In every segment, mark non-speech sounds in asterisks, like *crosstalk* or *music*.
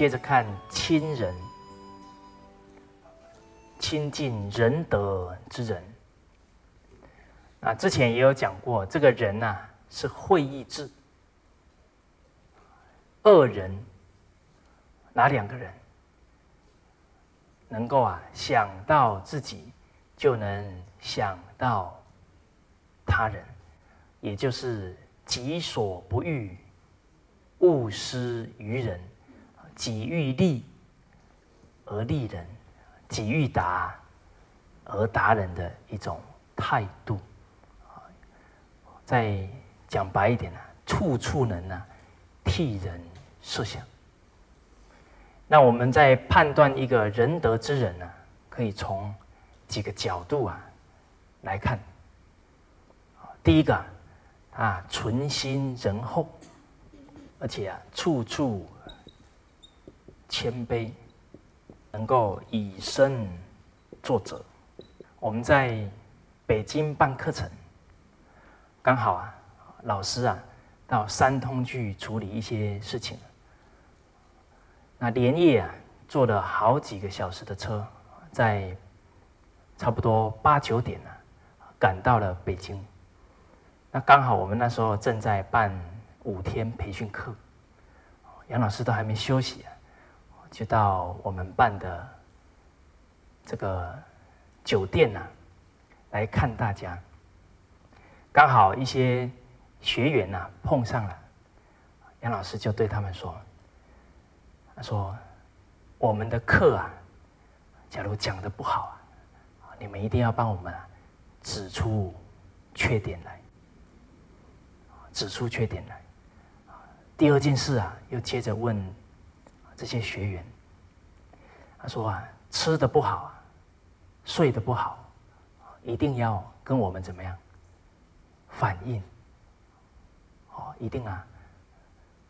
接着看亲人，亲近仁德之人。啊，之前也有讲过，这个人呐是会意志，恶人哪两个人能够啊想到自己，就能想到他人，也就是己所不欲，勿施于人。己欲立而立人，己欲达而达人的一种态度。再讲白一点呢，处处能呢替人设想。那我们在判断一个仁德之人呢，可以从几个角度啊来看。第一个啊，存心仁厚，而且啊，处处。谦卑，能够以身作则。我们在北京办课程，刚好啊，老师啊到三通去处理一些事情。那连夜啊坐了好几个小时的车，在差不多八九点呢，赶到了北京。那刚好我们那时候正在办五天培训课，杨老师都还没休息啊。就到我们办的这个酒店呐，来看大家。刚好一些学员呐碰上了，杨老师就对他们说：“他说我们的课啊，假如讲的不好啊，你们一定要帮我们啊指出缺点来，指出缺点来。第二件事啊，又接着问。”这些学员，他说啊，吃的不好，睡得不好，一定要跟我们怎么样反映？哦，一定啊，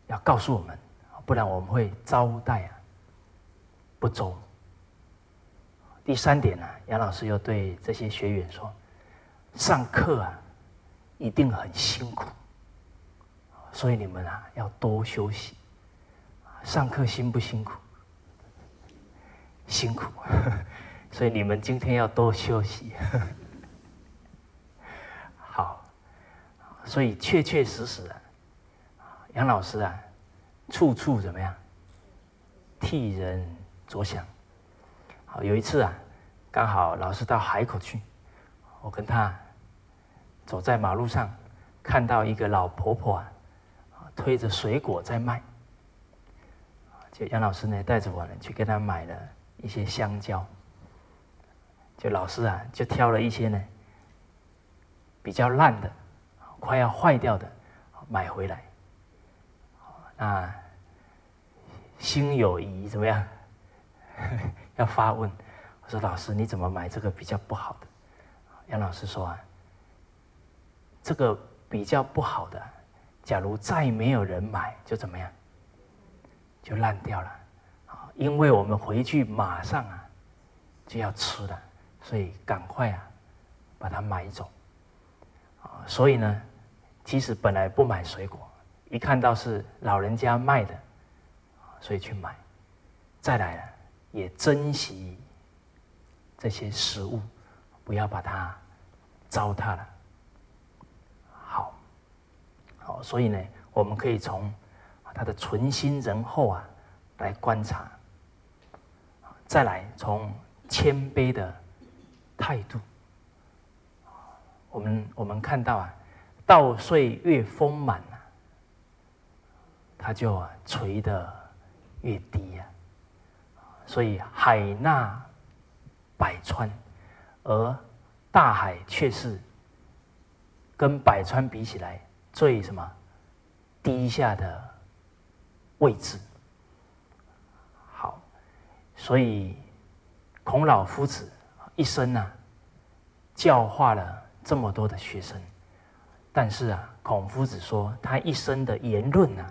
要告诉我们，不然我们会招待啊不周。第三点呢，杨老师又对这些学员说，上课啊一定很辛苦，所以你们啊要多休息。上课辛不辛苦？辛苦，所以你们今天要多休息。好，所以确确实实啊，杨老师啊，处处怎么样？替人着想。好，有一次啊，刚好老师到海口去，我跟他走在马路上，看到一个老婆婆啊，推着水果在卖。就杨老师呢，带着我呢去给他买了一些香蕉。就老师啊，就挑了一些呢比较烂的、快要坏掉的买回来。啊，心有疑怎么样？*laughs* 要发问。我说老师，你怎么买这个比较不好的？杨老师说啊，这个比较不好的，假如再没有人买，就怎么样？就烂掉了，啊！因为我们回去马上啊就要吃了，所以赶快啊把它买走，啊！所以呢，其实本来不买水果，一看到是老人家卖的，所以去买。再来呢，也珍惜这些食物，不要把它糟蹋了。好，好，所以呢，我们可以从。他的存心仁厚啊，来观察，再来从谦卑的态度，我们我们看到啊，稻穗越丰满啊，它就啊垂得越低呀，所以海纳百川，而大海却是跟百川比起来最什么低下的。位置好，所以孔老夫子一生呢，教化了这么多的学生，但是啊，孔夫子说他一生的言论呢，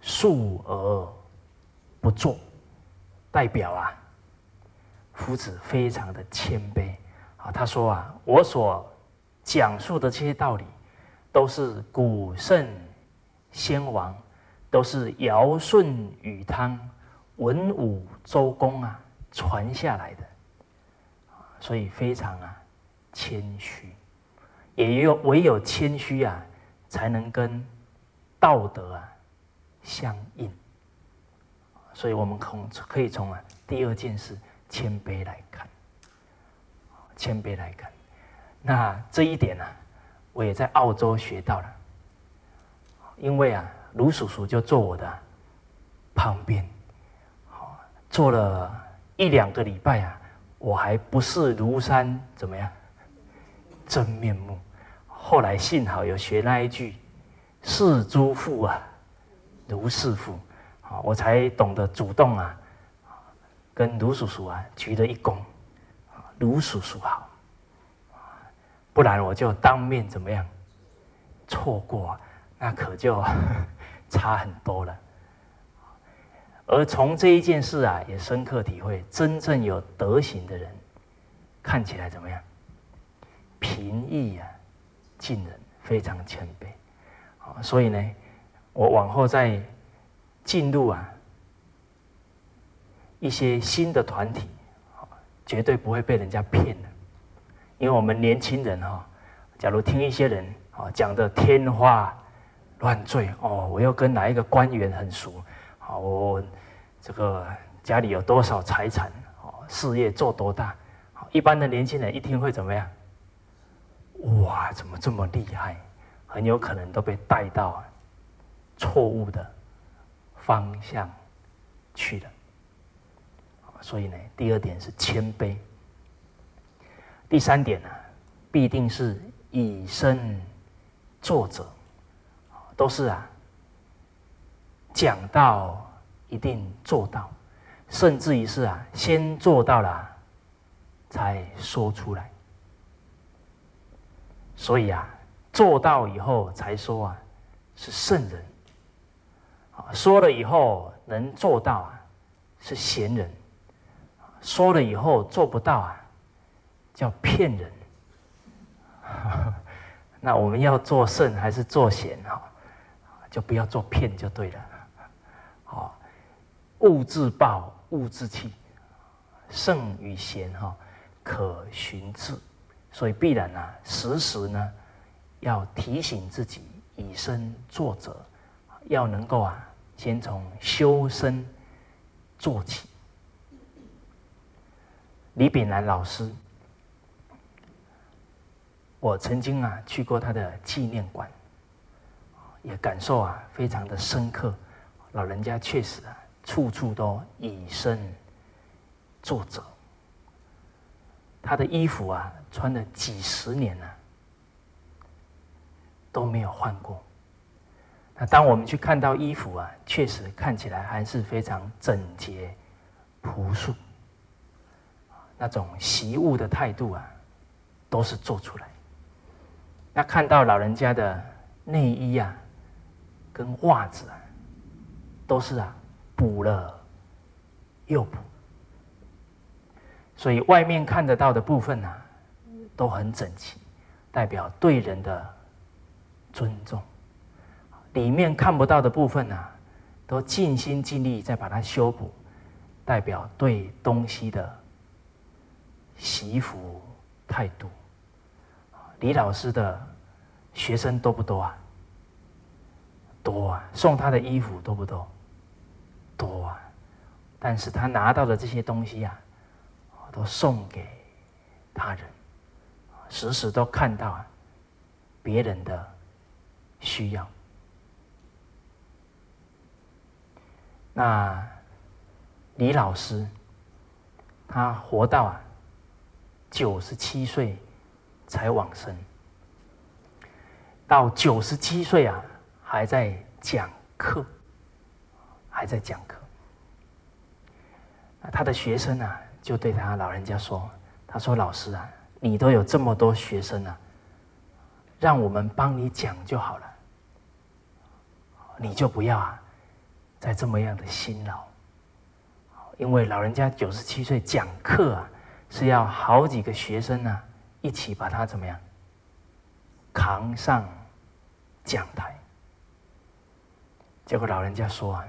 述而不作，代表啊，夫子非常的谦卑啊。他说啊，我所讲述的这些道理，都是古圣先王，都是尧舜禹汤、文武周公啊传下来的，所以非常啊谦虚，也有唯有谦虚啊，才能跟道德啊相应。所以我们从可以从啊第二件事谦卑来看，谦卑来看。那这一点呢，我也在澳洲学到了。因为啊，卢叔叔就坐我的旁边，好，坐了一两个礼拜啊，我还不是庐山怎么样真面目。后来幸好有学那一句“是诸父啊，如是父”，好，我才懂得主动啊，跟卢叔叔啊鞠了一躬，卢叔叔好。不然我就当面怎么样？错过，那可就差很多了。而从这一件事啊，也深刻体会，真正有德行的人，看起来怎么样？平易啊，近人，非常谦卑。所以呢，我往后再进入啊一些新的团体，绝对不会被人家骗的。因为我们年轻人哈，假如听一些人啊讲的天花乱坠哦，我又跟哪一个官员很熟，啊，我这个家里有多少财产，哦，事业做多大，一般的年轻人一听会怎么样？哇，怎么这么厉害？很有可能都被带到错误的方向去了。所以呢，第二点是谦卑。第三点呢，必定是以身作则，都是啊，讲到一定做到，甚至于是啊，先做到了才说出来。所以啊，做到以后才说啊，是圣人；说了以后能做到啊，是贤人；说了以后做不到啊。叫骗人，*laughs* 那我们要做圣还是做贤哈？就不要做骗就对了。好，物自暴，物自弃，圣与贤哈可循志，所以必然呢，时时呢要提醒自己以身作则，要能够啊，先从修身做起。李炳南老师。我曾经啊去过他的纪念馆，也感受啊非常的深刻。老人家确实啊处处都以身作则，他的衣服啊穿了几十年了都没有换过。那当我们去看到衣服啊，确实看起来还是非常整洁朴素，那种习物的态度啊都是做出来。那看到老人家的内衣啊，跟袜子，都是啊补了又补，所以外面看得到的部分啊，都很整齐，代表对人的尊重；里面看不到的部分啊，都尽心尽力在把它修补，代表对东西的惜福态度。李老师的学生多不多啊？多啊！送他的衣服多不多？多啊！但是他拿到的这些东西啊，都送给他人，时时都看到啊别人的需要。那李老师，他活到啊九十七岁。才往生，到九十七岁啊，还在讲课，还在讲课。他的学生啊，就对他老人家说：“他说老师啊，你都有这么多学生啊，让我们帮你讲就好了，你就不要啊，再这么样的辛劳，因为老人家九十七岁讲课啊，是要好几个学生呢。”一起把他怎么样扛上讲台。结果老人家说啊，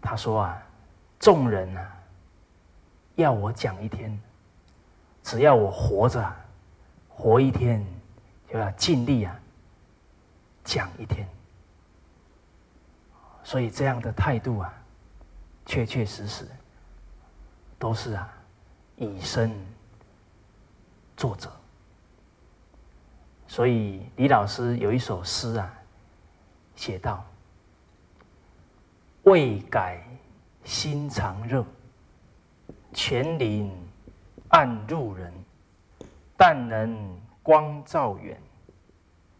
他说啊，众人啊，要我讲一天，只要我活着，活一天，就要尽力啊，讲一天。所以这样的态度啊，确确实实都是啊，以身作则。所以李老师有一首诗啊，写道。未改心常热，泉林暗入人。但能光照远，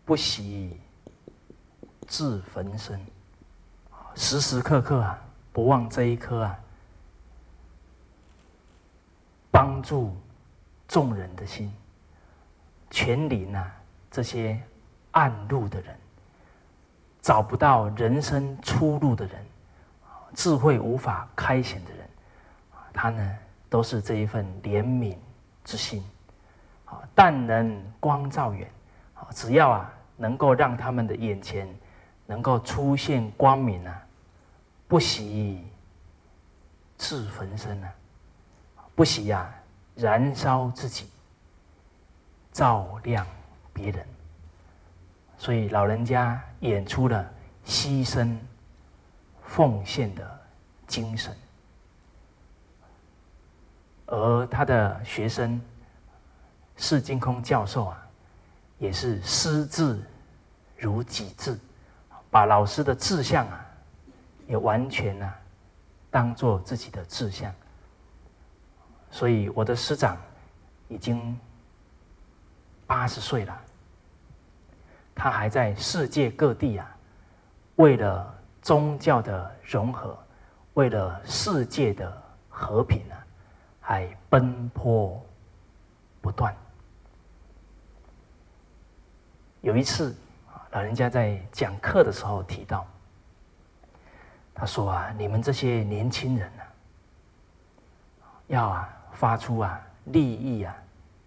不惜自焚身。时时刻刻啊，不忘这一颗啊，帮助众人的心。全林啊，这些暗路的人，找不到人生出路的人。智慧无法开显的人，他呢都是这一份怜悯之心，啊，但能光照远，啊，只要啊能够让他们的眼前能够出现光明啊，不惜自焚身啊，不惜呀燃烧自己，照亮别人，所以老人家演出了牺牲。奉献的精神，而他的学生释金空教授啊，也是师志如己志，把老师的志向啊，也完全啊，当做自己的志向。所以我的师长已经八十岁了，他还在世界各地啊，为了。宗教的融合，为了世界的和平啊，还奔波不断。有一次，老人家在讲课的时候提到，他说啊：“你们这些年轻人啊，要啊发出啊利益啊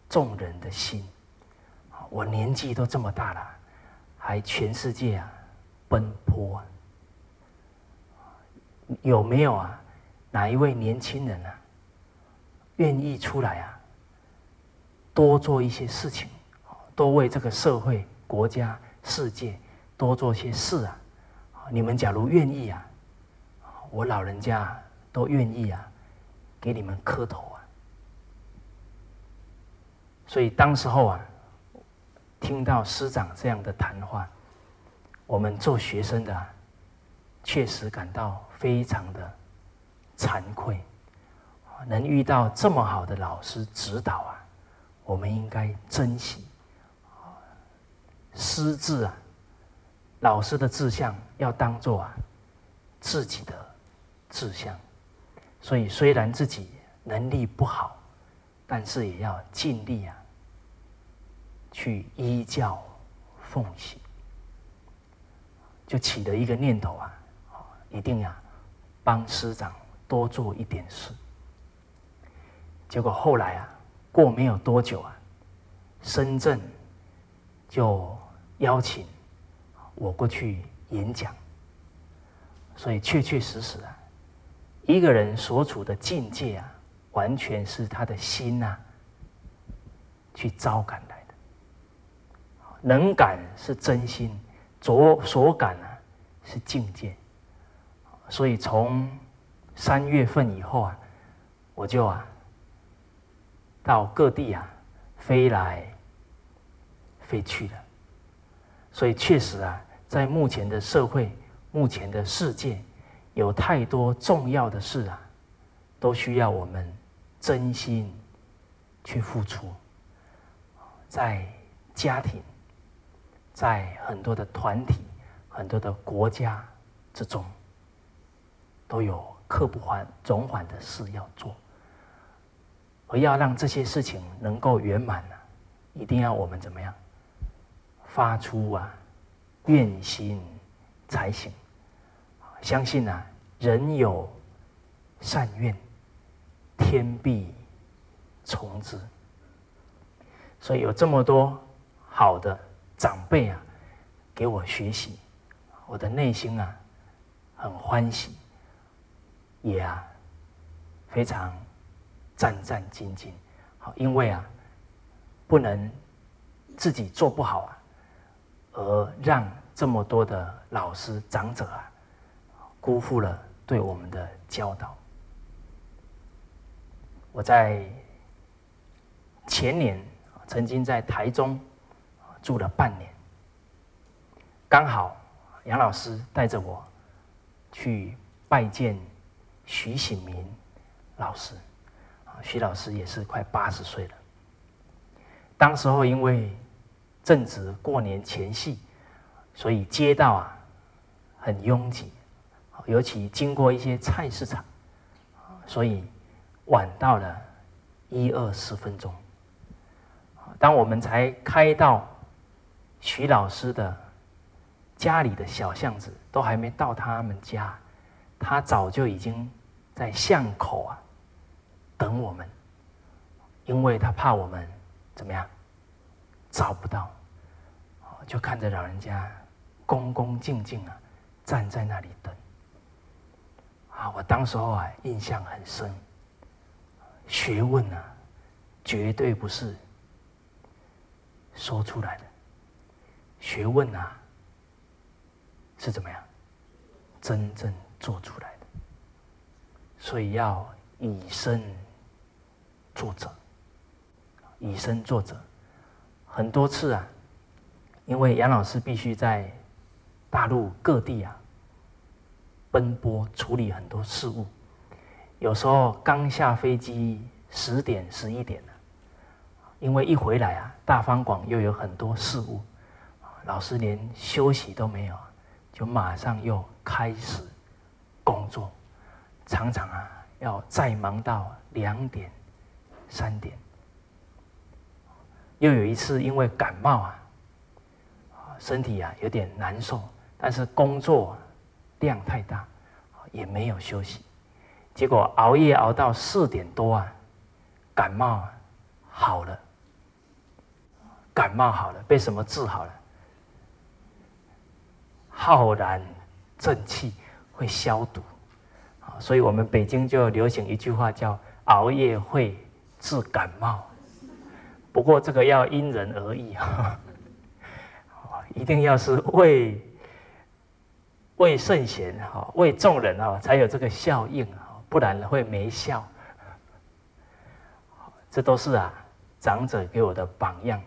众人的心。我年纪都这么大了，还全世界啊奔波。”有没有啊？哪一位年轻人啊，愿意出来啊，多做一些事情，多为这个社会、国家、世界多做些事啊？你们假如愿意啊，我老人家都愿意啊，给你们磕头啊。所以当时候啊，听到师长这样的谈话，我们做学生的。确实感到非常的惭愧，能遇到这么好的老师指导啊，我们应该珍惜。师志啊，老师的志向要当做啊自己的志向，所以虽然自己能力不好，但是也要尽力啊去依教奉行，就起了一个念头啊。一定呀，帮师长多做一点事。结果后来啊，过没有多久啊，深圳就邀请我过去演讲。所以确确实实啊，一个人所处的境界啊，完全是他的心呐去招感来的。能感是真心，所所感啊是境界。所以从三月份以后啊，我就啊到各地啊飞来飞去的。所以确实啊，在目前的社会、目前的世界，有太多重要的事啊，都需要我们真心去付出。在家庭，在很多的团体、很多的国家之中。都有刻不还总缓的事要做，而要让这些事情能够圆满呢，一定要我们怎么样发出啊愿心才行。相信啊，人有善愿，天必从之。所以有这么多好的长辈啊给我学习，我的内心啊很欢喜，也啊非常战战兢兢。好，因为啊不能自己做不好啊，而让这么多的老师长者啊辜负了对我们的教导。我在前年曾经在台中住了半年，刚好杨老师带着我去拜见徐醒民老师，徐老师也是快八十岁了。当时候因为正值过年前夕，所以街道啊很拥挤，尤其经过一些菜市场，所以。晚到了一二十分钟，当我们才开到徐老师的家里的小巷子，都还没到他们家，他早就已经在巷口啊等我们，因为他怕我们怎么样找不到，就看着老人家恭恭敬敬啊站在那里等，啊，我当时候啊印象很深。学问啊，绝对不是说出来的。学问啊，是怎么样真正做出来的？所以要以身作则，以身作则。很多次啊，因为杨老师必须在大陆各地啊奔波处理很多事务。有时候刚下飞机，十点十一点了，因为一回来啊，大方广又有很多事务，老师连休息都没有，就马上又开始工作，常常啊要再忙到两点、三点。又有一次因为感冒啊，身体啊有点难受，但是工作量太大，也没有休息。结果熬夜熬到四点多啊，感冒好了，感冒好了，被什么治好了？浩然正气会消毒，所以我们北京就流行一句话叫“熬夜会治感冒”，不过这个要因人而异啊，*laughs* 一定要是为为圣贤哈，为众人啊，才有这个效应啊。不然会没效。这都是啊，长者给我的榜样，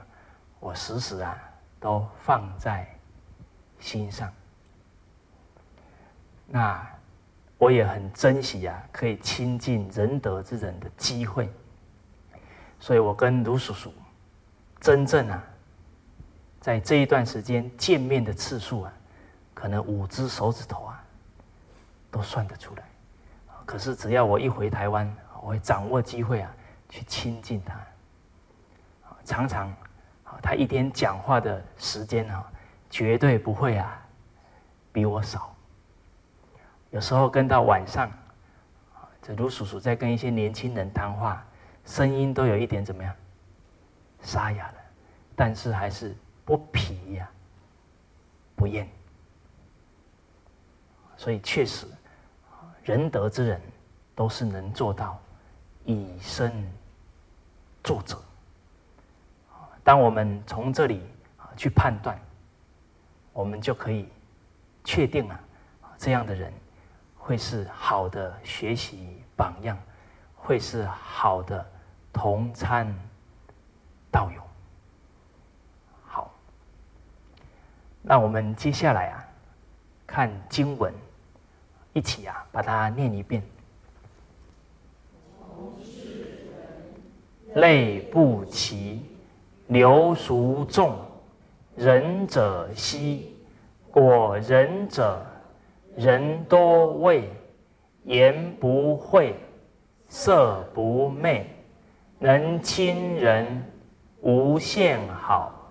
我时时啊都放在心上。那我也很珍惜啊，可以亲近仁德之人的机会。所以我跟卢叔叔真正啊，在这一段时间见面的次数啊，可能五只手指头啊都算得出来。可是只要我一回台湾，我会掌握机会啊，去亲近他。常常，他一天讲话的时间啊，绝对不会啊比我少。有时候跟到晚上，这卢叔叔在跟一些年轻人谈话，声音都有一点怎么样沙哑了，但是还是不疲呀，不厌。所以确实。仁德之人，都是能做到以身作则。当我们从这里啊去判断，我们就可以确定啊，这样的人会是好的学习榜样，会是好的同参道友。好，那我们接下来啊，看经文。一起啊，把它念一遍。类不齐，流俗众，仁者稀。果仁者，人多畏，言不讳，色不昧，能亲人，无限好，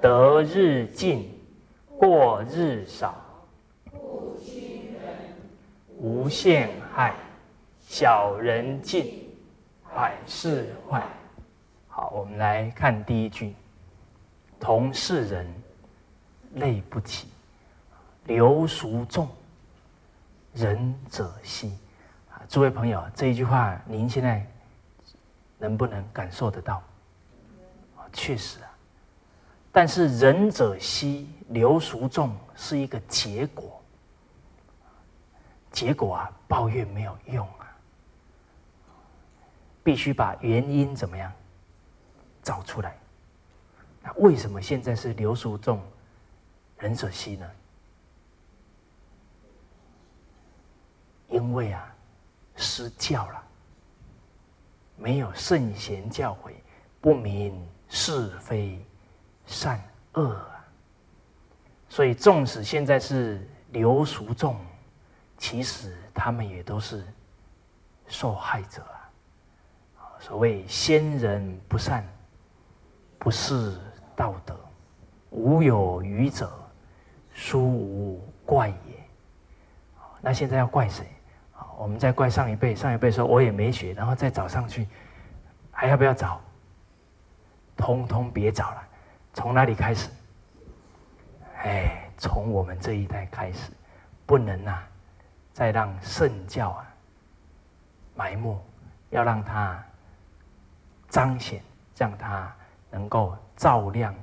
得日进，过日少。无限害，小人尽，百事坏。好，我们来看第一句：同是人泪不起，流俗众，仁者稀。啊，诸位朋友，这一句话您现在能不能感受得到？确实啊。但是仁者稀，流俗众是一个结果。结果啊，抱怨没有用啊，必须把原因怎么样找出来。那为什么现在是流俗众？仁者稀呢？因为啊，失教了，没有圣贤教诲，不明是非善恶啊。所以，纵使现在是流俗众，其实他们也都是受害者啊。所谓先人不善，不是道德，无有愚者。殊无怪也。那现在要怪谁？我们再怪上一辈。上一辈说我也没学，然后再找上去，还要不要找？通通别找了。从哪里开始？哎，从我们这一代开始，不能啊，再让圣教啊埋没，要让它彰显，让它能够照亮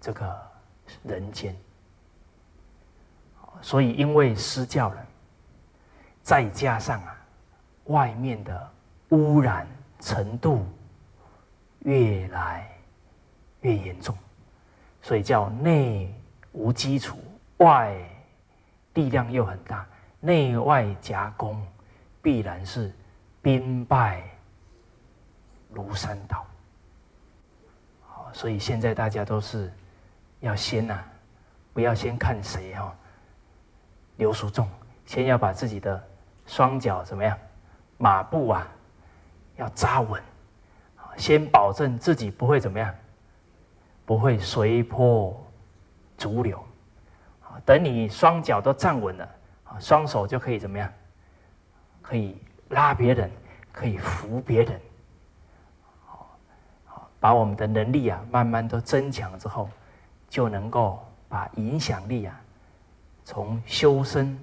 这个人间。所以，因为失教了，再加上啊，外面的污染程度越来越严重，所以叫内无基础，外力量又很大，内外夹攻，必然是兵败如山倒。好，所以现在大家都是要先呐，不要先看谁哈。流俗重，先要把自己的双脚怎么样？马步啊，要扎稳，先保证自己不会怎么样，不会随波逐流。等你双脚都站稳了，啊，双手就可以怎么样？可以拉别人，可以扶别人。好，把我们的能力啊，慢慢都增强之后，就能够把影响力啊。从修身，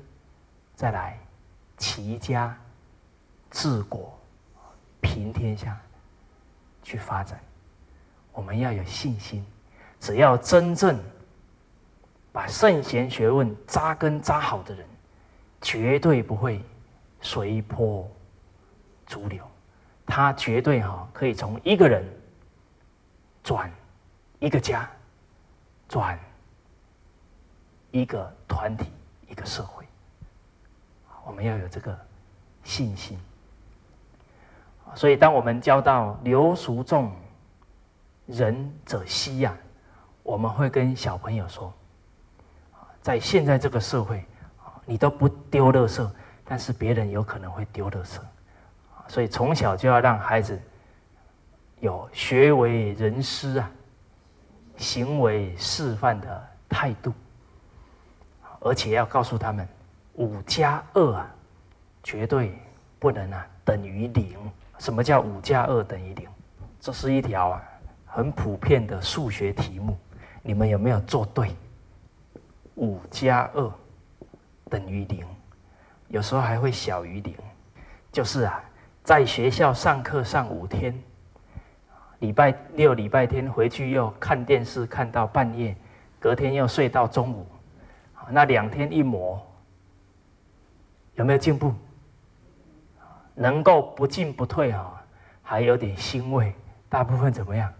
再来齐家、治国、平天下，去发展。我们要有信心，只要真正把圣贤学问扎根扎好的人，绝对不会随波逐流。他绝对哈可以从一个人转一个家，转。一个团体，一个社会，我们要有这个信心。所以，当我们教到流俗众，仁者稀呀，我们会跟小朋友说：在现在这个社会，你都不丢垃圾，但是别人有可能会丢垃圾。所以，从小就要让孩子有学为人师啊，行为示范的态度。而且要告诉他们，五加二啊，绝对不能啊等于零。什么叫五加二等于零？这是一条啊很普遍的数学题目，你们有没有做对？五加二等于零，有时候还会小于零。就是啊，在学校上课上五天，礼拜六、礼拜天回去又看电视看到半夜，隔天又睡到中午。那两天一磨，有没有进步？能够不进不退哈，还有点欣慰。大部分怎么样？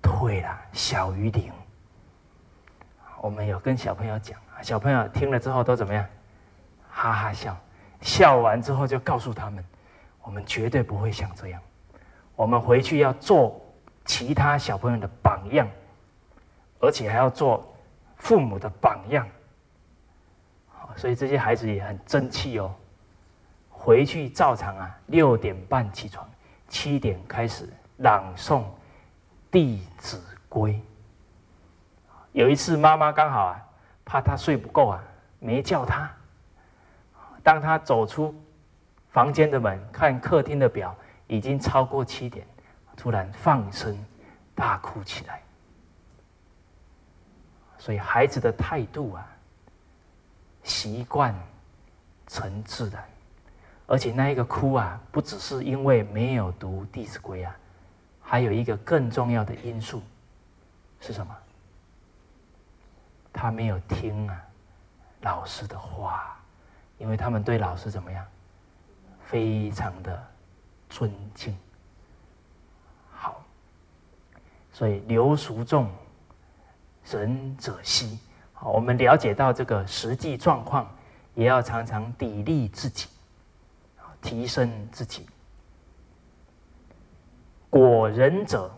退了，小于零。我们有跟小朋友讲，小朋友听了之后都怎么样？哈哈笑，笑完之后就告诉他们，我们绝对不会像这样。我们回去要做其他小朋友的榜样，而且还要做父母的榜样。所以这些孩子也很争气哦，回去照常啊，六点半起床，七点开始朗诵《弟子规》。有一次妈妈刚好啊，怕他睡不够啊，没叫他。当他走出房间的门，看客厅的表，已经超过七点，突然放声大哭起来。所以孩子的态度啊，习惯成自然，而且那一个哭啊，不只是因为没有读《弟子规》啊，还有一个更重要的因素是什么？他没有听啊老师的话，因为他们对老师怎么样？非常的尊敬。好，所以刘叔仲。仁者兮，我们了解到这个实际状况，也要常常砥砺自己，提升自己。果仁者，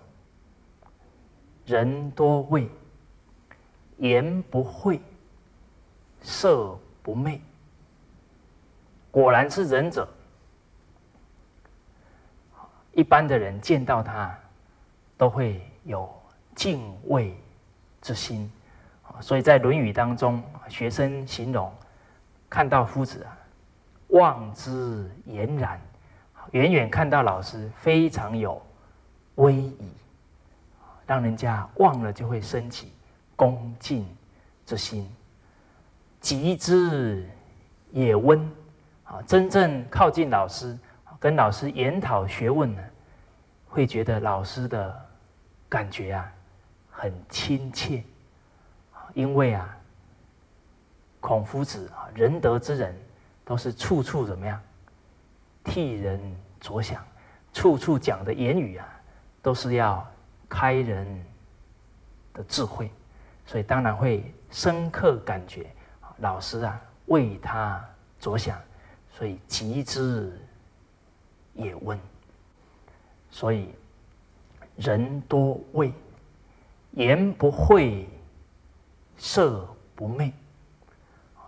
人多畏，言不讳，色不昧。果然是仁者，一般的人见到他，都会有敬畏。之心，所以在《论语》当中，学生形容看到夫子啊，望之俨然，远远看到老师非常有威仪，让人家望了就会升起恭敬之心。及之也温，啊，真正靠近老师，跟老师研讨学问呢，会觉得老师的感觉啊。很亲切，因为啊，孔夫子啊，仁德之人，都是处处怎么样，替人着想，处处讲的言语啊，都是要开人的智慧，所以当然会深刻感觉老师啊为他着想，所以极之也温，所以人多畏。言不讳，色不昧。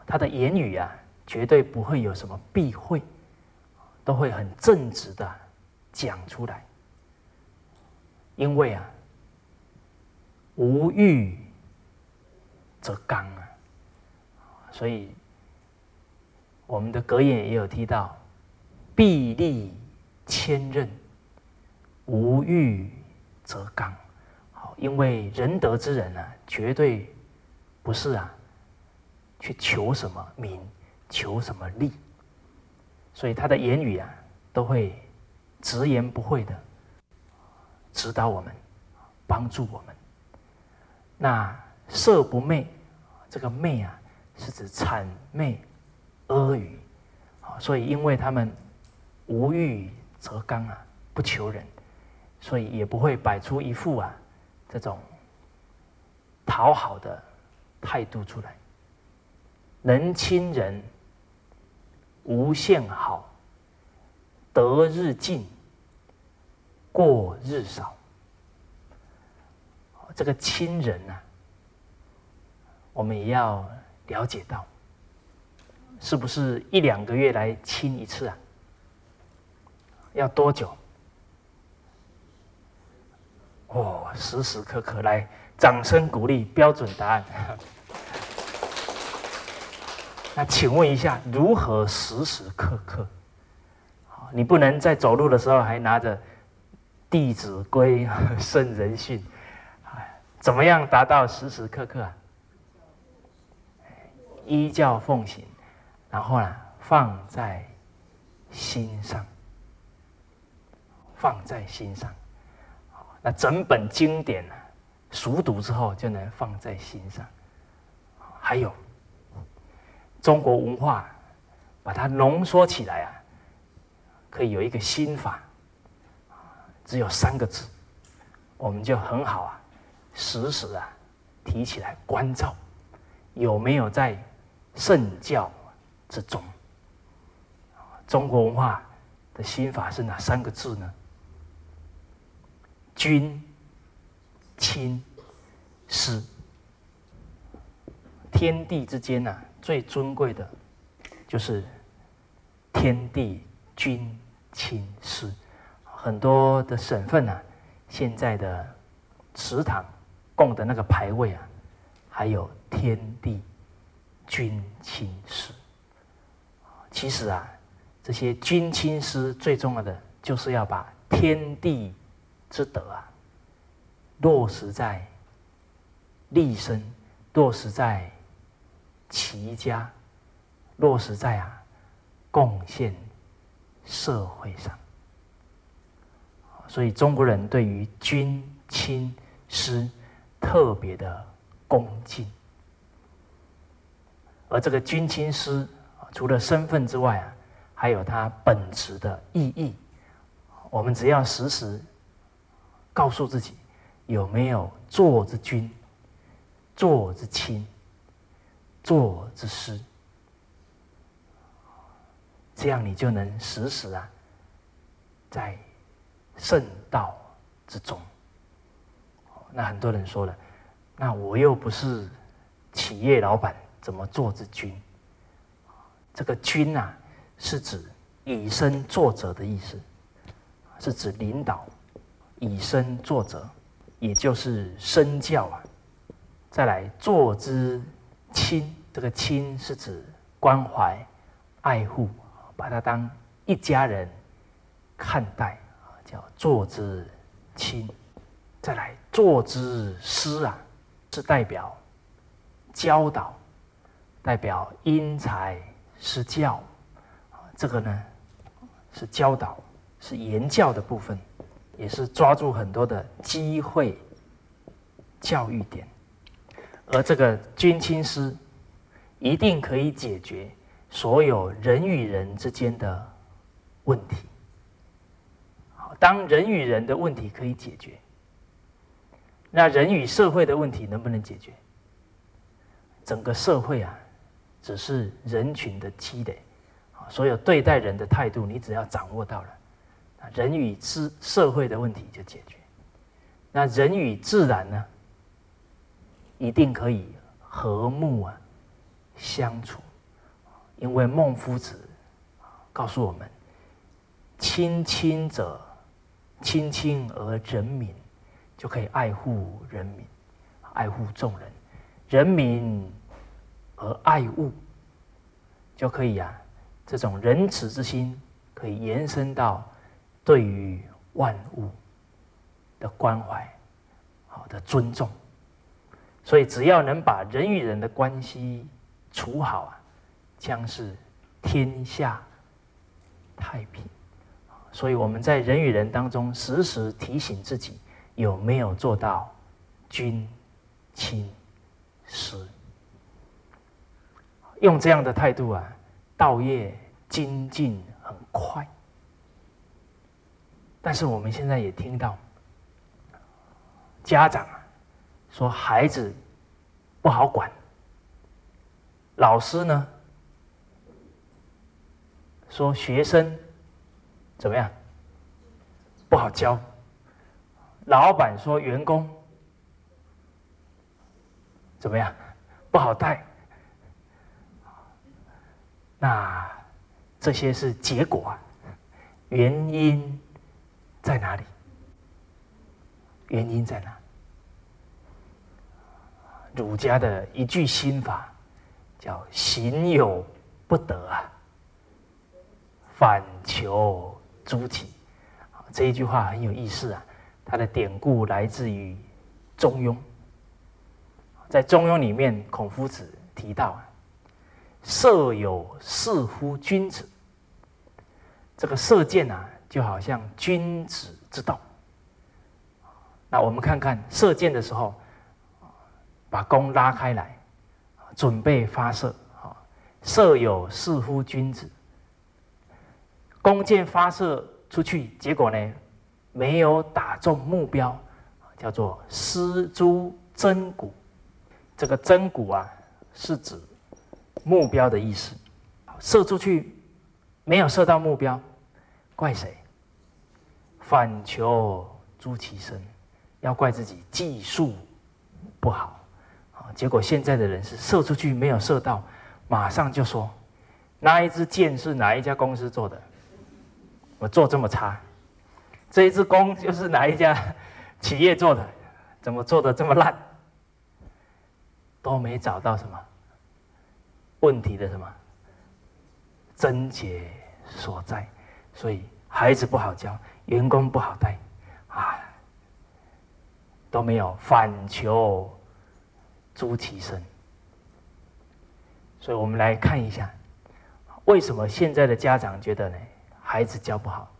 他的言语啊，绝对不会有什么避讳，都会很正直的讲出来。因为啊，无欲则刚啊，所以我们的格言也有提到：臂力千仞，无欲则刚。好因为仁德之人呢，绝对不是啊，去求什么名，求什么利，所以他的言语啊，都会直言不讳的指导我们，帮助我们。那色不昧，这个昧啊，是指谄媚阿谀，所以因为他们无欲则刚啊，不求人，所以也不会摆出一副啊。这种讨好的态度出来，能亲人无限好，得日进，过日少。这个亲人呢，我们也要了解到，是不是一两个月来亲一次啊？要多久？哦，时时刻刻来，掌声鼓励，标准答案。*laughs* 那请问一下，如何时时刻刻？你不能在走路的时候还拿着《弟子规》*laughs*《圣人训》，怎么样达到时时刻刻啊？依教奉行，然后呢，放在心上，放在心上。那整本经典呢，熟读之后就能放在心上。还有中国文化，把它浓缩起来啊，可以有一个心法，只有三个字，我们就很好啊，时时啊提起来关照，有没有在圣教之中？中国文化的心法是哪三个字呢？君、亲、师，天地之间呐，最尊贵的，就是天地君亲师。很多的省份呐，现在的祠堂供的那个牌位啊，还有天地君亲师。其实啊，这些君亲师最重要的，就是要把天地。之德啊，落实在立身落实在齐家，落实在啊贡献社会上。所以中国人对于君亲师特别的恭敬，而这个君亲师除了身份之外啊，还有它本质的意义。我们只要时时告诉自己，有没有做之君、做之亲、做之师，这样你就能时时啊，在。圣道之中，那很多人说了，那我又不是企业老板，怎么做之君？这个君啊，是指以身作则的意思，是指领导，以身作则，也就是身教啊。再来坐之亲，这个亲是指关怀、爱护，把他当一家人看待。叫做之亲，再来坐之师啊，是代表教导，代表因材施教这个呢是教导，是言教的部分，也是抓住很多的机会教育点，而这个君亲师一定可以解决所有人与人之间的问题。当人与人的问题可以解决，那人与社会的问题能不能解决？整个社会啊，只是人群的积累，啊，所有对待人的态度，你只要掌握到了，人与自社会的问题就解决。那人与自然呢，一定可以和睦啊相处，因为孟夫子告诉我们：亲亲者。亲亲而人民，就可以爱护人民，爱护众人；人民而爱物，就可以啊，这种仁慈之心可以延伸到对于万物的关怀，好的尊重。所以，只要能把人与人的关系处好啊，将是天下太平。所以我们在人与人当中，时时提醒自己有没有做到君、亲、师，用这样的态度啊，道业精进很快。但是我们现在也听到家长说孩子不好管，老师呢说学生。怎么样？不好教。老板说员工怎么样？不好带。那这些是结果啊？原因在哪里？原因在哪？儒家的一句心法叫“行有不得啊，反求”。诸己，这一句话很有意思啊！它的典故来自于《中庸》。在《中庸》里面，孔夫子提到啊，“射有似乎君子”，这个射箭啊，就好像君子之道。那我们看看射箭的时候，把弓拉开来，准备发射。啊，“射有似乎君子”。弓箭发射出去，结果呢，没有打中目标，叫做失诸真骨。这个真骨啊，是指目标的意思。射出去没有射到目标，怪谁？反求诸其身，要怪自己技术不好。啊，结果现在的人是射出去没有射到，马上就说，那一支箭是哪一家公司做的？我做这么差，这一支弓就是哪一家企业做的？怎么做的这么烂？都没找到什么问题的什么症结所在，所以孩子不好教，员工不好带，啊，都没有反求诸其身。所以我们来看一下，为什么现在的家长觉得呢？孩子教不好，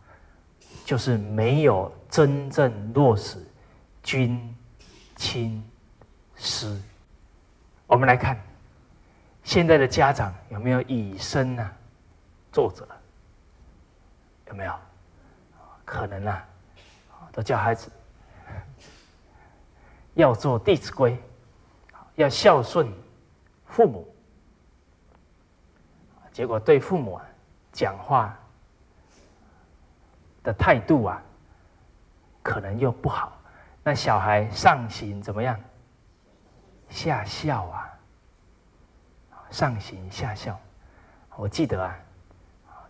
就是没有真正落实君、亲、师。我们来看，现在的家长有没有以身呢？作则有没有？可能啊，都叫孩子要做《弟子规》，要孝顺父母。结果对父母啊讲话的态度啊，可能又不好。那小孩上行怎么样？下效啊，上行下效。我记得啊，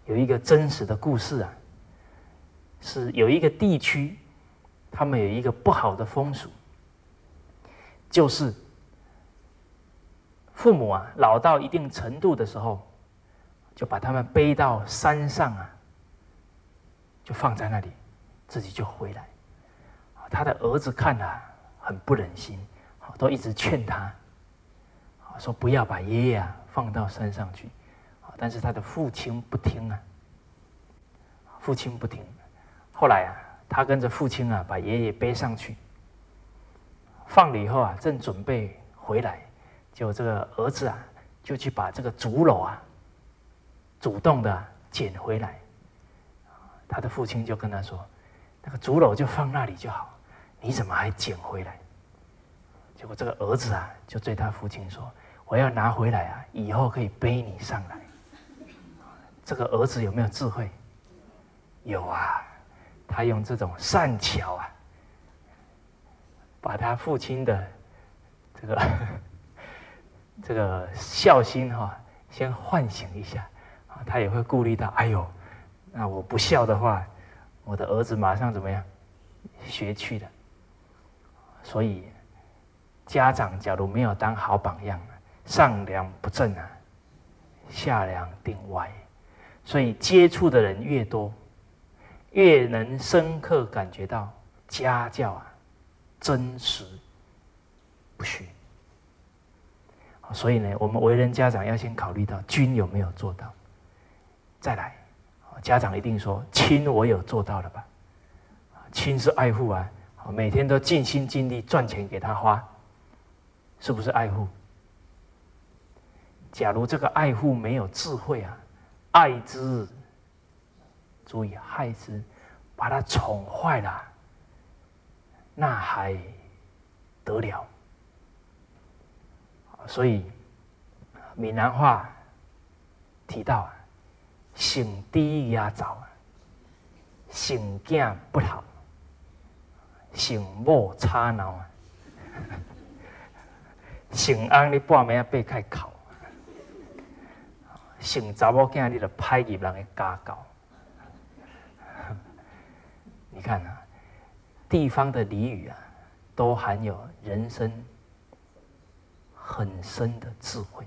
有一个真实的故事啊，是有一个地区，他们有一个不好的风俗，就是父母啊老到一定程度的时候。就把他们背到山上啊，就放在那里，自己就回来。他的儿子看了很不忍心，都一直劝他，说不要把爷爷啊放到山上去。但是他的父亲不听啊，父亲不听。后来啊，他跟着父亲啊把爷爷背上去，放了以后啊，正准备回来，就这个儿子啊就去把这个竹篓啊。主动的捡回来，他的父亲就跟他说：“那个竹篓就放那里就好，你怎么还捡回来？”结果这个儿子啊，就对他父亲说：“我要拿回来啊，以后可以背你上来。”这个儿子有没有智慧？有啊，他用这种善巧啊，把他父亲的这个 *laughs* 这个孝心哈，先唤醒一下。他也会顾虑到，哎呦，那我不孝的话，我的儿子马上怎么样学去的？所以家长假如没有当好榜样，上梁不正啊，下梁定歪。所以接触的人越多，越能深刻感觉到家教啊真实不虚。所以呢，我们为人家长要先考虑到君有没有做到。再来，家长一定说：“亲，我有做到了吧？亲是爱护啊，每天都尽心尽力赚钱给他花，是不是爱护？假如这个爱护没有智慧啊，爱之，足以害之，把他宠坏了，那还得了？所以闽南话提到。”性低压早，性囝不好，性母差脑啊，*laughs* 性翁你半暝啊被开考，性查某囝你就歹入人的家教。你看啊，地方的俚语啊，都含有人生很深的智慧，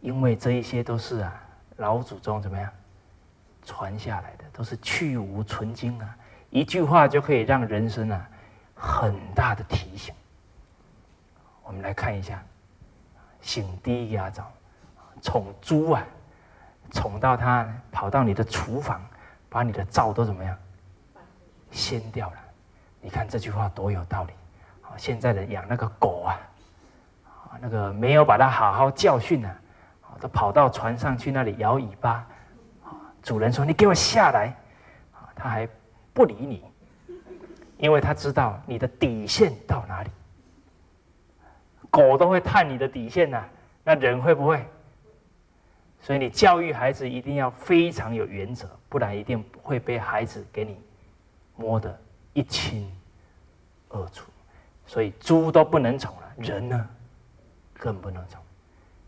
因为这一些都是啊。老祖宗怎么样传下来的？都是去无存精啊！一句话就可以让人生啊很大的提醒。我们来看一下，醒第一鸭枣，宠猪啊，宠到它跑到你的厨房，把你的灶都怎么样掀掉了？你看这句话多有道理！啊，现在的养那个狗啊，啊，那个没有把它好好教训呢。都跑到船上去那里摇尾巴，主人说：“你给我下来！”啊，他还不理你，因为他知道你的底线到哪里。狗都会探你的底线呐，那人会不会？所以你教育孩子一定要非常有原则，不然一定会被孩子给你摸得一清二楚。所以猪都不能宠了，人呢更不能宠，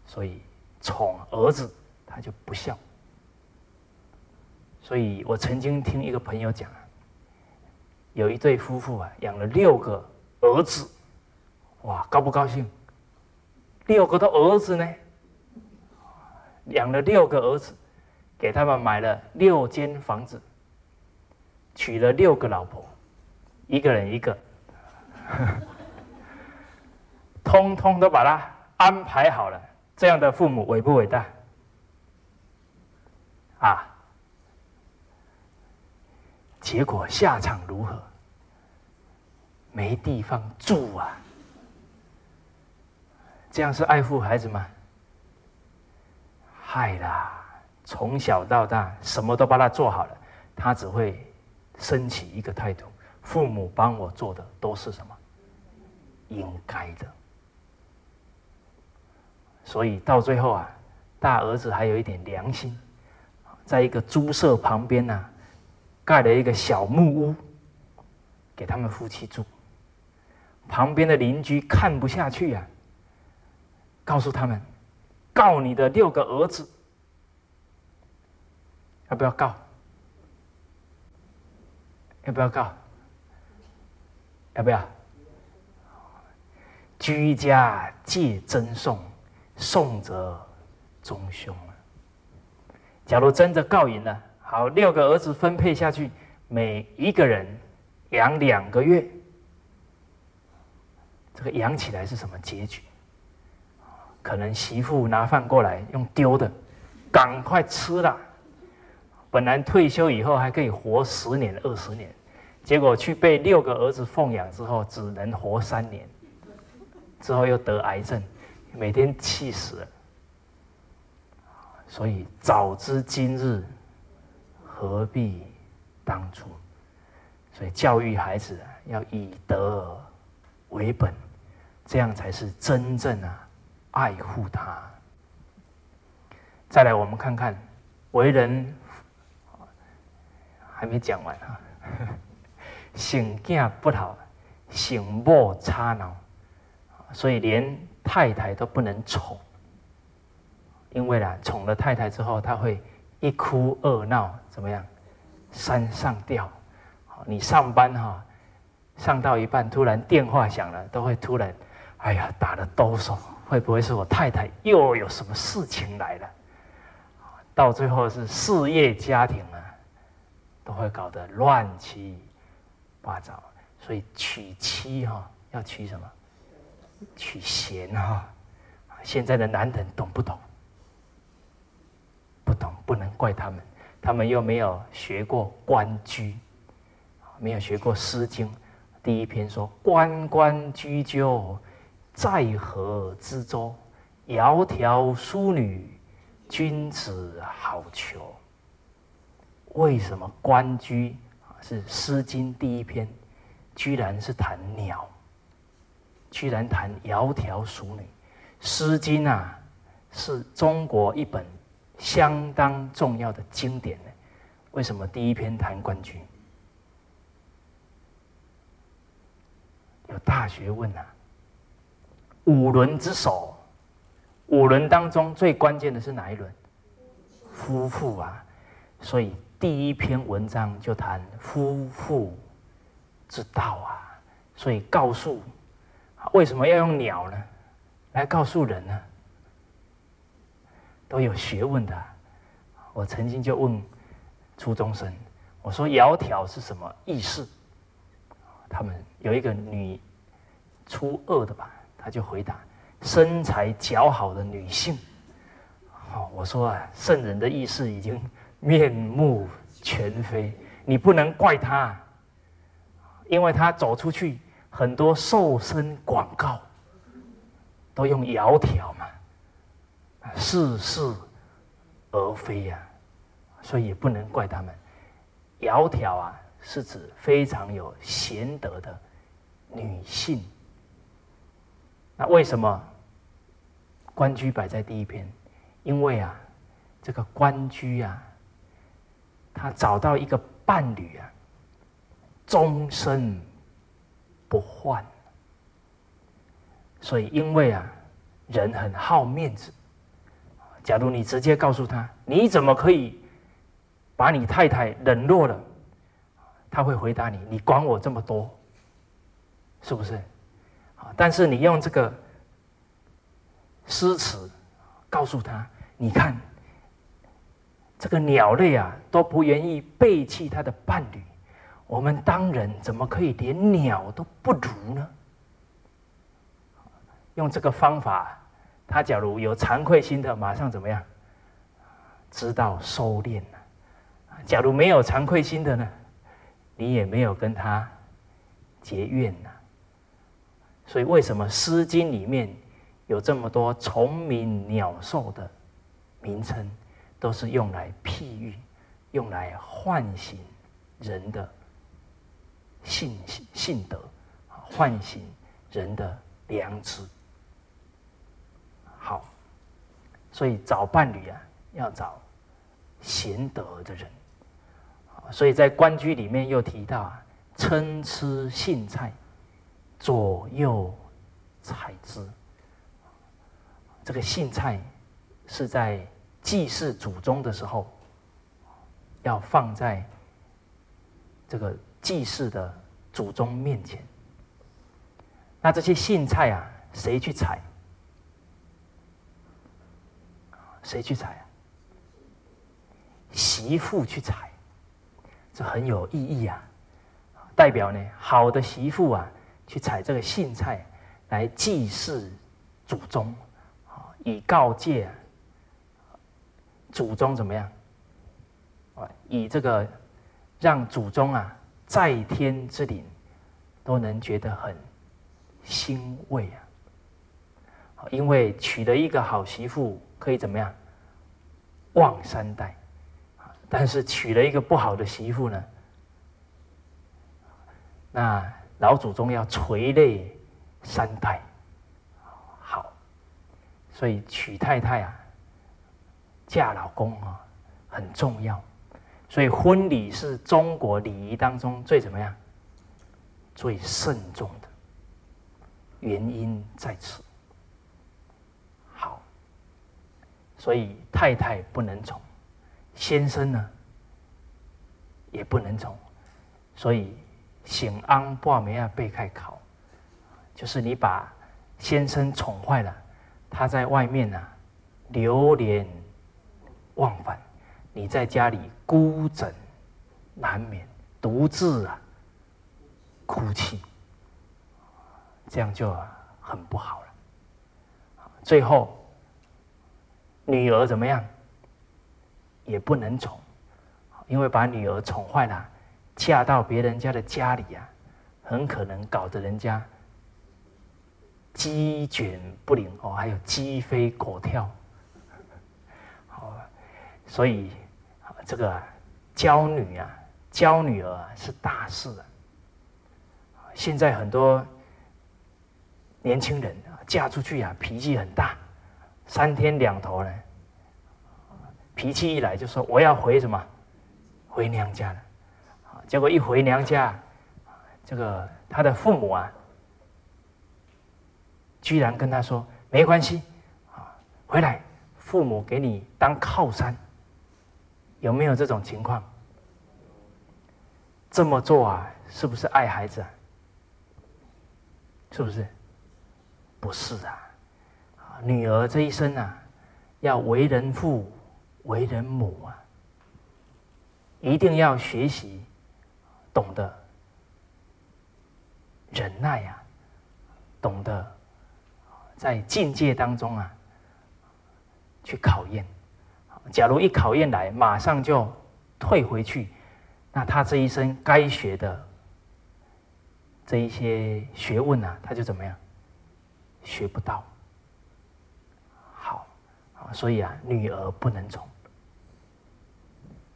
所以。宠儿子，他就不孝。所以我曾经听一个朋友讲，有一对夫妇啊，养了六个儿子，哇，高不高兴？六个都儿子呢，养了六个儿子，给他们买了六间房子，娶了六个老婆，一个人一个。通通都把他安排好了。这样的父母伟不伟大？啊！结果下场如何？没地方住啊！这样是爱护孩子吗？害啦！从小到大，什么都帮他做好了，他只会升起一个态度：父母帮我做的都是什么？应该的。所以到最后啊，大儿子还有一点良心，在一个猪舍旁边呢，盖了一个小木屋，给他们夫妻住。旁边的邻居看不下去呀，告诉他们：告你的六个儿子。要不要告？要不要告？要不要？居家借赠送，送则中凶！假如真的告赢了，好，六个儿子分配下去，每一个人养两个月。这个养起来是什么结局？可能媳妇拿饭过来用丢的，赶快吃了。本来退休以后还可以活十年二十年，结果去被六个儿子奉养之后，只能活三年，之后又得癌症，每天气死了。所以早知今日，何必当初？所以教育孩子要以德为本，这样才是真正啊爱护他。再来，我们看看为人。还没讲完啊！*laughs* 性囝不好，性母差恼，所以连太太都不能宠，因为啦，宠了太太之后，他会一哭二闹，怎么样？山上吊。你上班哈，上到一半，突然电话响了，都会突然，哎呀，打了哆嗦，会不会是我太太又有什么事情来了？到最后是事业家庭啊。都会搞得乱七八糟，所以娶妻哈要娶什么？娶贤哈。现在的男人懂不懂？不懂，不能怪他们，他们又没有学过《关雎》，没有学过《诗经》。第一篇说：“关关雎鸠，在河之洲。窈窕淑女，君子好逑。”为什么《关雎》是《诗经》第一篇，居然是谈鸟，居然谈窈窕淑女？《诗经》啊，是中国一本相当重要的经典呢。为什么第一篇谈《关雎》？有大学问啊！五伦之首，五伦当中最关键的是哪一伦？夫妇啊，所以。第一篇文章就谈夫妇之道啊，所以告诉为什么要用鸟呢？来告诉人呢？都有学问的。我曾经就问初中生，我说“窈窕”是什么意思？他们有一个女初二的吧，他就回答：“身材姣好的女性。”好，我说啊，圣人的意思已经。面目全非，你不能怪他，因为他走出去，很多瘦身广告都用窈窕嘛，似是而非呀，所以也不能怪他们。窈窕啊，是指非常有贤德的女性。那为什么关雎摆在第一篇？因为啊，这个关雎啊。他找到一个伴侣啊，终身不换。所以，因为啊，人很好面子。假如你直接告诉他，你怎么可以把你太太冷落了？他会回答你：“你管我这么多，是不是？”，但是你用这个诗词告诉他：“你看。”这个鸟类啊都不愿意背弃它的伴侣，我们当人怎么可以连鸟都不如呢？用这个方法，他假如有惭愧心的，马上怎么样？知道收敛了。假如没有惭愧心的呢，你也没有跟他结怨呐。所以为什么《诗经》里面有这么多虫鸣鸟兽的名称，都是用来譬喻、用来唤醒人的性性德，唤醒人的良知。好，所以找伴侣啊，要找贤德的人。所以在《关雎》里面又提到啊，参差荇菜，左右采之。这个荇菜是在祭祀祖宗的时候，要放在这个祭祀的祖宗面前。那这些荇菜啊，谁去采？谁去采？媳妇去采。这很有意义啊！代表呢，好的媳妇啊，去采这个荇菜来祭祀祖宗，啊，以告诫祖宗怎么样？啊，以这个让祖宗啊在天之灵都能觉得很欣慰啊！因为娶了一个好媳妇，可以怎么样？旺三代。但是娶了一个不好的媳妇呢，那老祖宗要垂泪三代。好，所以娶太太啊，嫁老公啊很重要。所以婚礼是中国礼仪当中最怎么样、最慎重的原因在此。好，所以太太不能宠。先生呢，也不能宠，所以醒安报没啊被开考，就是你把先生宠坏了，他在外面呢流连忘返，你在家里孤枕难眠，独自啊哭泣，这样就很不好了。最后，女儿怎么样？也不能宠，因为把女儿宠坏了，嫁到别人家的家里呀，很可能搞得人家鸡犬不宁哦，还有鸡飞狗跳。所以这个教女啊，教女儿是大事啊。现在很多年轻人啊，嫁出去啊，脾气很大，三天两头呢。脾气一来就说我要回什么，回娘家了，结果一回娘家，这个他的父母啊，居然跟他说没关系，啊，回来父母给你当靠山，有没有这种情况？这么做啊，是不是爱孩子啊？是不是？不是啊，女儿这一生啊，要为人父。为人母啊，一定要学习懂得忍耐呀，懂得在境界当中啊去考验。假如一考验来，马上就退回去，那他这一生该学的这一些学问啊，他就怎么样学不到。好，所以啊，女儿不能宠。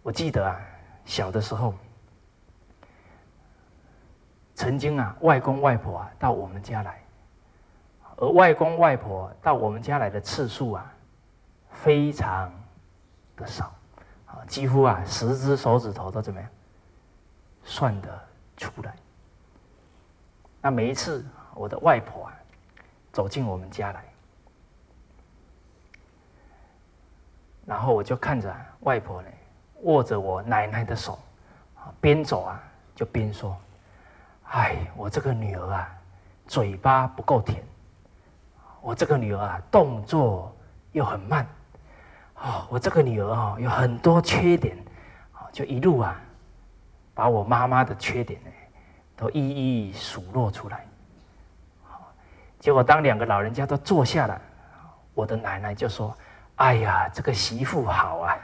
我记得啊，小的时候，曾经啊，外公外婆啊到我们家来，而外公外婆到我们家来的次数啊，非常的少，啊，几乎啊十只手指头都怎么样算得出来。那每一次我的外婆啊走进我们家来，然后我就看着外婆呢。握着我奶奶的手，啊，边走啊就边说：“哎，我这个女儿啊，嘴巴不够甜，我这个女儿啊，动作又很慢，哦，我这个女儿啊，有很多缺点，啊，就一路啊，把我妈妈的缺点呢，都一一数落出来。结果当两个老人家都坐下了，我的奶奶就说：“哎呀，这个媳妇好啊，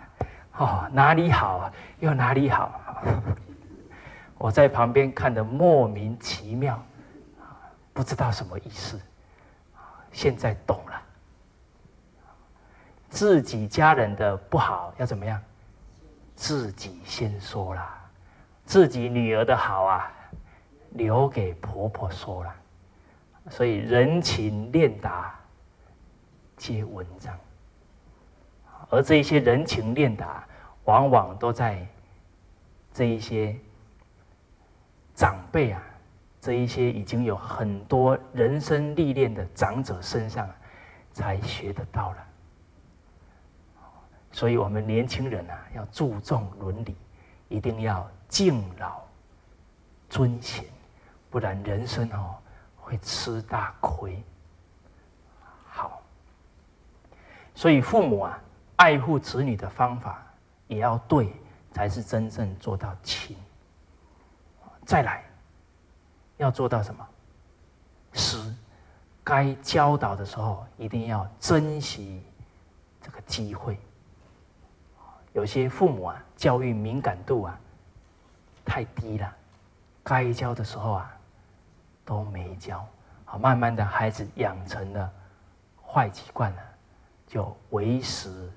哦，哪里好又哪里好。*laughs* ”我在旁边看的莫名其妙，不知道什么意思。现在懂了，自己家人的不好要怎么样？自己先说了，自己女儿的好啊，留给婆婆说了。所以人情练达皆文章，而这一些人情练达，往往都在这一些长辈啊。这一些已经有很多人生历练的长者身上，才学得到了。所以，我们年轻人啊，要注重伦理，一定要敬老尊贤，不然人生哦会吃大亏。好，所以父母啊，爱护子女的方法也要对，才是真正做到亲。再来。要做到什么？十，该教导的时候一定要珍惜这个机会。有些父母啊，教育敏感度啊太低了，该教的时候啊都没教，好，慢慢的孩子养成了坏习惯了，就为时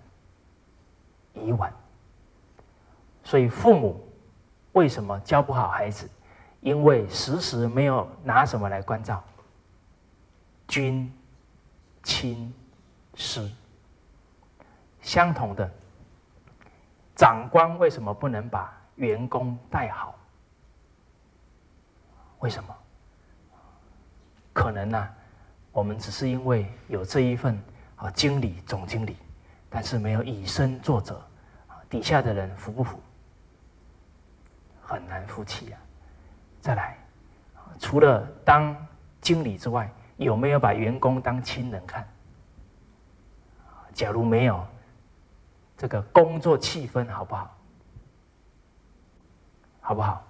已晚。所以父母为什么教不好孩子？因为时时没有拿什么来关照，君、亲、师，相同的，长官为什么不能把员工带好？为什么？可能呢？我们只是因为有这一份啊，经理、总经理，但是没有以身作则，底下的人服不服？很难服气呀。再来，除了当经理之外，有没有把员工当亲人看？假如没有，这个工作气氛好不好？好不好？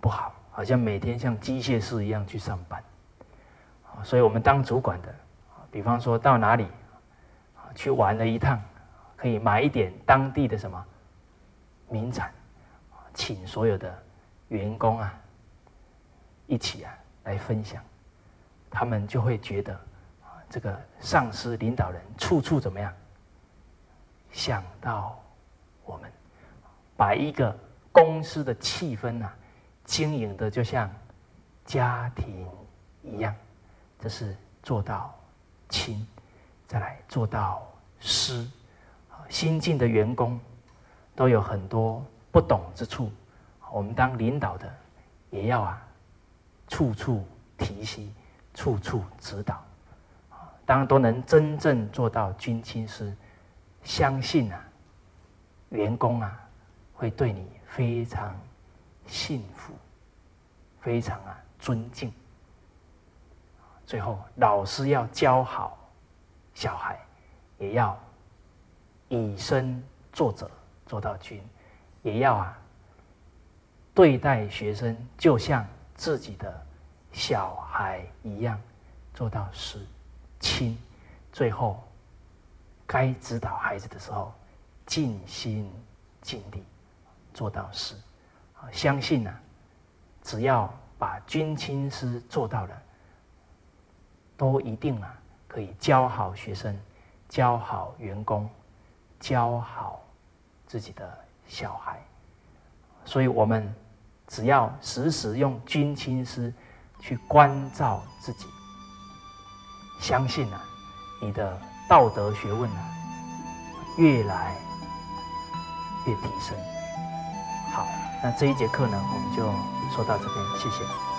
不好，好像每天像机械师一样去上班。所以我们当主管的，比方说到哪里去玩了一趟，可以买一点当地的什么名产，请所有的员工啊。一起啊来分享，他们就会觉得，这个上司领导人处处怎么样？想到我们，把一个公司的气氛呐经营的就像家庭一样，这是做到亲，再来做到师。新进的员工都有很多不懂之处，我们当领导的也要啊。处处提携，处处指导，当都能真正做到君亲师，相信啊，员工啊会对你非常幸福，非常啊尊敬。最后，老师要教好小孩，也要以身作则，做到君，也要啊对待学生就像。自己的小孩一样做到是亲，最后该指导孩子的时候尽心尽力做到事，相信呢，只要把君亲师做到了，都一定啊可以教好学生，教好员工，教好自己的小孩，所以我们。只要时时用君亲师去关照自己，相信啊，你的道德学问呢，越来越提升。好，那这一节课呢，我们就说到这边，谢谢。